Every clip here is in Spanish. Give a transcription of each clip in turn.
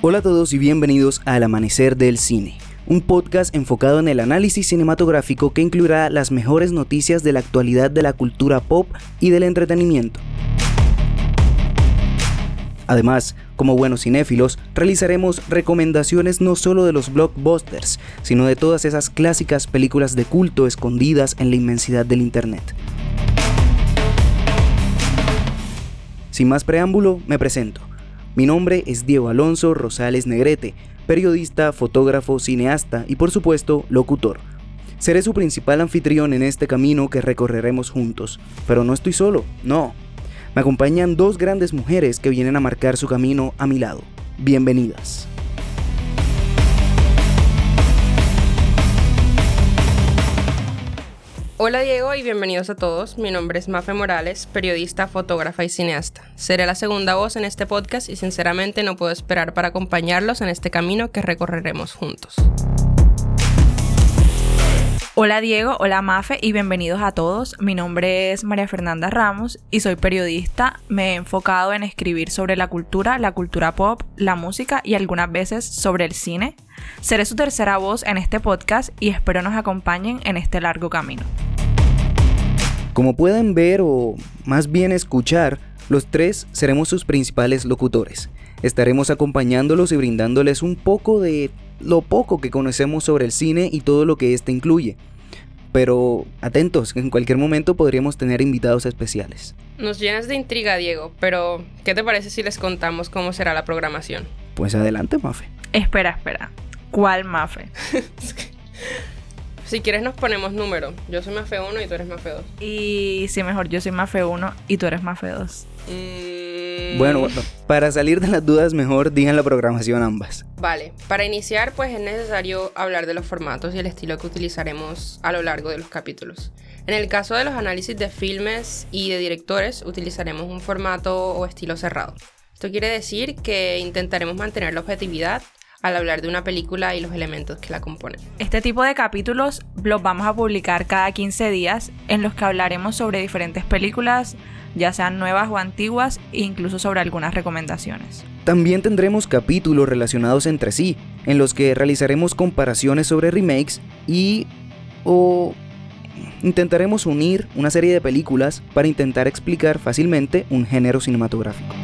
Hola a todos y bienvenidos al Amanecer del Cine, un podcast enfocado en el análisis cinematográfico que incluirá las mejores noticias de la actualidad de la cultura pop y del entretenimiento. Además, como buenos cinéfilos, realizaremos recomendaciones no solo de los blockbusters, sino de todas esas clásicas películas de culto escondidas en la inmensidad del Internet. Sin más preámbulo, me presento. Mi nombre es Diego Alonso Rosales Negrete, periodista, fotógrafo, cineasta y por supuesto locutor. Seré su principal anfitrión en este camino que recorreremos juntos, pero no estoy solo, no, me acompañan dos grandes mujeres que vienen a marcar su camino a mi lado. Bienvenidas. Hola Diego y bienvenidos a todos. Mi nombre es Mafe Morales, periodista, fotógrafa y cineasta. Seré la segunda voz en este podcast y sinceramente no puedo esperar para acompañarlos en este camino que recorreremos juntos. Hola Diego, hola Mafe y bienvenidos a todos. Mi nombre es María Fernanda Ramos y soy periodista. Me he enfocado en escribir sobre la cultura, la cultura pop, la música y algunas veces sobre el cine. Seré su tercera voz en este podcast y espero nos acompañen en este largo camino. Como pueden ver o más bien escuchar, los tres seremos sus principales locutores. Estaremos acompañándolos y brindándoles un poco de lo poco que conocemos sobre el cine y todo lo que éste incluye. Pero atentos, que en cualquier momento podríamos tener invitados especiales. Nos llenas de intriga, Diego, pero ¿qué te parece si les contamos cómo será la programación? Pues adelante, Mafe. Espera, espera. ¿Cuál Mafe? si quieres nos ponemos número. Yo soy Mafe 1 y tú eres Mafe 2. Y si mejor, yo soy Mafe 1 y tú eres Mafe 2. Bueno, para salir de las dudas, mejor digan la programación ambas. Vale, para iniciar, pues es necesario hablar de los formatos y el estilo que utilizaremos a lo largo de los capítulos. En el caso de los análisis de filmes y de directores, utilizaremos un formato o estilo cerrado. Esto quiere decir que intentaremos mantener la objetividad al hablar de una película y los elementos que la componen. Este tipo de capítulos los vamos a publicar cada 15 días en los que hablaremos sobre diferentes películas, ya sean nuevas o antiguas, e incluso sobre algunas recomendaciones. También tendremos capítulos relacionados entre sí, en los que realizaremos comparaciones sobre remakes y o intentaremos unir una serie de películas para intentar explicar fácilmente un género cinematográfico.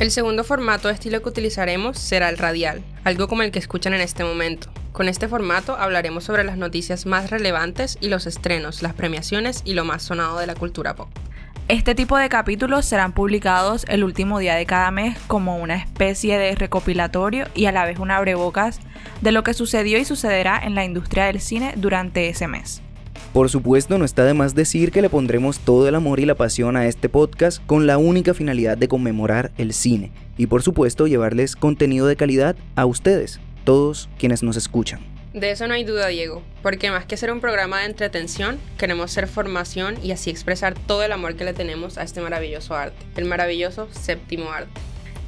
El segundo formato de estilo que utilizaremos será el radial, algo como el que escuchan en este momento. Con este formato hablaremos sobre las noticias más relevantes y los estrenos, las premiaciones y lo más sonado de la cultura pop. Este tipo de capítulos serán publicados el último día de cada mes como una especie de recopilatorio y a la vez un abrebocas de lo que sucedió y sucederá en la industria del cine durante ese mes. Por supuesto, no está de más decir que le pondremos todo el amor y la pasión a este podcast con la única finalidad de conmemorar el cine y por supuesto llevarles contenido de calidad a ustedes, todos quienes nos escuchan. De eso no hay duda, Diego, porque más que ser un programa de entretención, queremos ser formación y así expresar todo el amor que le tenemos a este maravilloso arte, el maravilloso séptimo arte.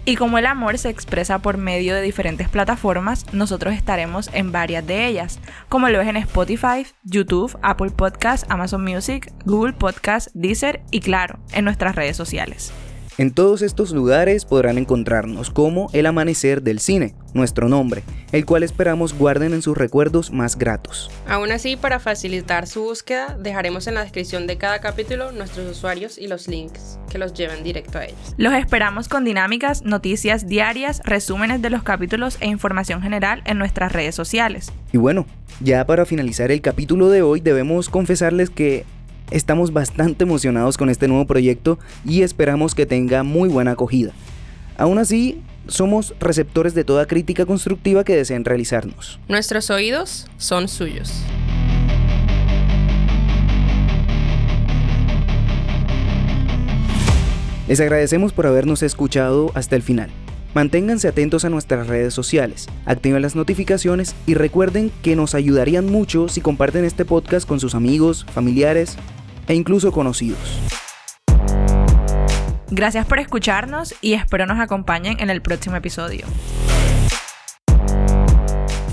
Y como el amor se expresa por medio de diferentes plataformas, nosotros estaremos en varias de ellas, como lo es en Spotify, YouTube, Apple Podcasts, Amazon Music, Google Podcasts, Deezer y claro, en nuestras redes sociales. En todos estos lugares podrán encontrarnos como El Amanecer del Cine, nuestro nombre, el cual esperamos guarden en sus recuerdos más gratos. Aún así, para facilitar su búsqueda, dejaremos en la descripción de cada capítulo nuestros usuarios y los links que los lleven directo a ellos. Los esperamos con dinámicas, noticias diarias, resúmenes de los capítulos e información general en nuestras redes sociales. Y bueno, ya para finalizar el capítulo de hoy debemos confesarles que Estamos bastante emocionados con este nuevo proyecto y esperamos que tenga muy buena acogida. Aún así, somos receptores de toda crítica constructiva que deseen realizarnos. Nuestros oídos son suyos. Les agradecemos por habernos escuchado hasta el final. Manténganse atentos a nuestras redes sociales, activen las notificaciones y recuerden que nos ayudarían mucho si comparten este podcast con sus amigos, familiares e incluso conocidos. Gracias por escucharnos y espero nos acompañen en el próximo episodio.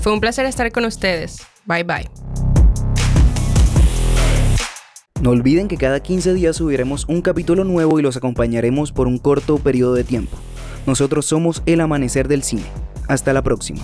Fue un placer estar con ustedes. Bye bye. No olviden que cada 15 días subiremos un capítulo nuevo y los acompañaremos por un corto periodo de tiempo. Nosotros somos El Amanecer del Cine. Hasta la próxima.